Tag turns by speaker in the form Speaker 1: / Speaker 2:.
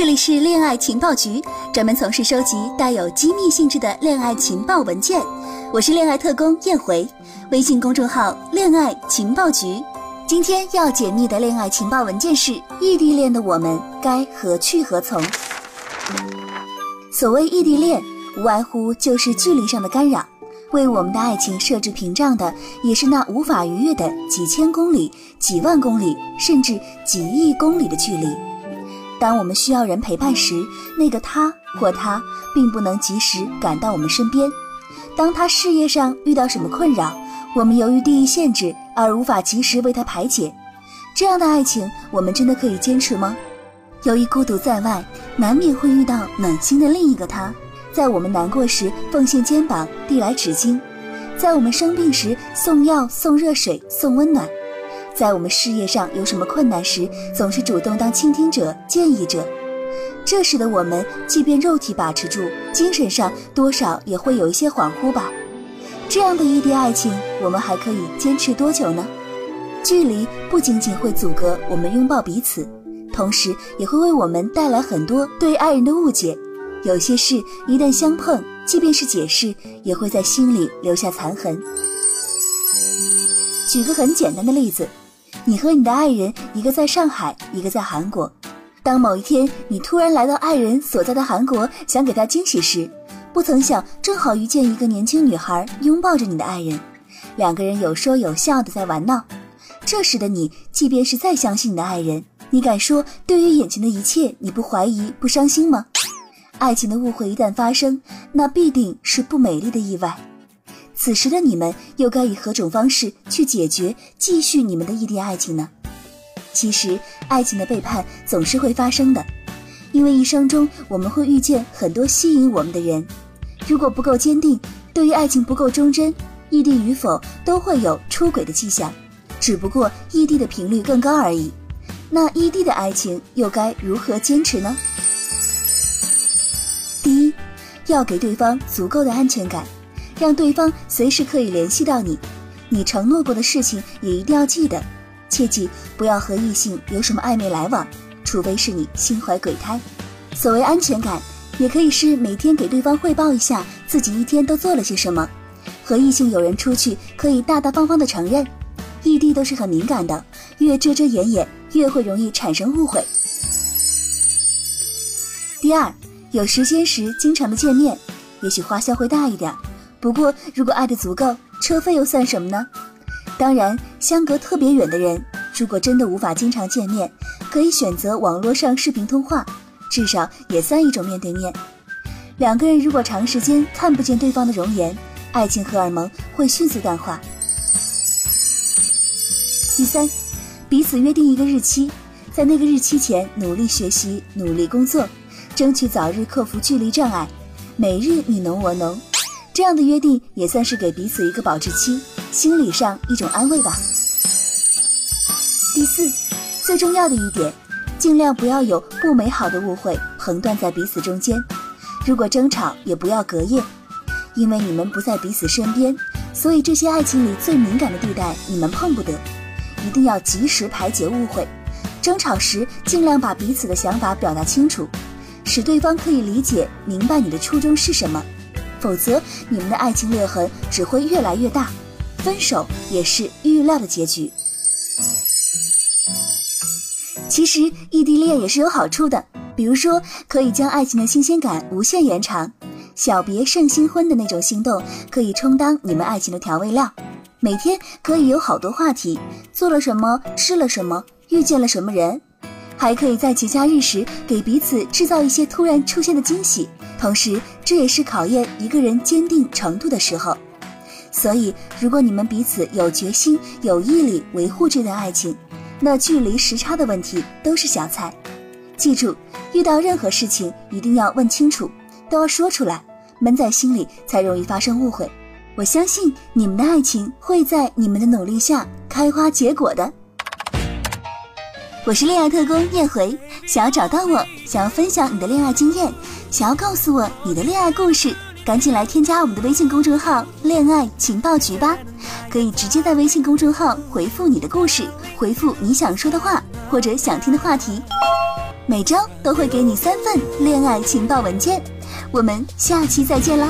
Speaker 1: 这里是恋爱情报局，专门从事收集带有机密性质的恋爱情报文件。我是恋爱特工燕回，微信公众号“恋爱情报局”。今天要解密的恋爱情报文件是：异地恋的我们该何去何从？所谓异地恋，无外乎就是距离上的干扰。为我们的爱情设置屏障的，也是那无法逾越的几千公里、几万公里，甚至几亿公里的距离。当我们需要人陪伴时，那个他或她并不能及时赶到我们身边；当他事业上遇到什么困扰，我们由于地域限制而无法及时为他排解。这样的爱情，我们真的可以坚持吗？由于孤独在外，难免会遇到暖心的另一个他。在我们难过时奉献肩膀递来纸巾，在我们生病时送药送热水送温暖，在我们事业上有什么困难时总是主动当倾听者建议者。这时的我们，即便肉体把持住，精神上多少也会有一些恍惚吧。这样的异地爱情，我们还可以坚持多久呢？距离不仅仅会阻隔我们拥抱彼此，同时也会为我们带来很多对爱人的误解。有些事一旦相碰，即便是解释，也会在心里留下残痕。举个很简单的例子，你和你的爱人，一个在上海，一个在韩国。当某一天你突然来到爱人所在的韩国，想给他惊喜时，不曾想正好遇见一个年轻女孩拥抱着你的爱人，两个人有说有笑的在玩闹。这时的你，即便是再相信你的爱人，你敢说对于眼前的一切你不怀疑不伤心吗？爱情的误会一旦发生，那必定是不美丽的意外。此时的你们又该以何种方式去解决、继续你们的异地爱情呢？其实，爱情的背叛总是会发生的，因为一生中我们会遇见很多吸引我们的人。如果不够坚定，对于爱情不够忠贞，异地与否都会有出轨的迹象，只不过异地的频率更高而已。那异地的爱情又该如何坚持呢？第一要给对方足够的安全感，让对方随时可以联系到你。你承诺过的事情也一定要记得，切记不要和异性有什么暧昧来往，除非是你心怀鬼胎。所谓安全感，也可以是每天给对方汇报一下自己一天都做了些什么。和异性有人出去，可以大大方方的承认。异地都是很敏感的，越遮遮掩掩，越会容易产生误会。第二。有时间时，经常的见面，也许花销会大一点。不过，如果爱的足够，车费又算什么呢？当然，相隔特别远的人，如果真的无法经常见面，可以选择网络上视频通话，至少也算一种面对面。两个人如果长时间看不见对方的容颜，爱情荷尔蒙会迅速淡化。第三，彼此约定一个日期，在那个日期前努力学习，努力工作。争取早日克服距离障碍，每日你侬我侬，这样的约定也算是给彼此一个保质期，心理上一种安慰吧。第四，最重要的一点，尽量不要有不美好的误会横断在彼此中间。如果争吵，也不要隔夜，因为你们不在彼此身边，所以这些爱情里最敏感的地带你们碰不得，一定要及时排解误会。争吵时，尽量把彼此的想法表达清楚。使对方可以理解明白你的初衷是什么，否则你们的爱情裂痕只会越来越大，分手也是预料的结局。其实异地恋也是有好处的，比如说可以将爱情的新鲜感无限延长，小别胜新婚的那种心动可以充当你们爱情的调味料，每天可以有好多话题，做了什么，吃了什么，遇见了什么人。还可以在节假日时给彼此制造一些突然出现的惊喜，同时这也是考验一个人坚定程度的时候。所以，如果你们彼此有决心、有毅力维护这段爱情，那距离时差的问题都是小菜。记住，遇到任何事情一定要问清楚，都要说出来，闷在心里才容易发生误会。我相信你们的爱情会在你们的努力下开花结果的。我是恋爱特工叶回，想要找到我，想要分享你的恋爱经验，想要告诉我你的恋爱故事，赶紧来添加我们的微信公众号“恋爱情报局”吧。可以直接在微信公众号回复你的故事，回复你想说的话或者想听的话题。每周都会给你三份恋爱情报文件。我们下期再见啦！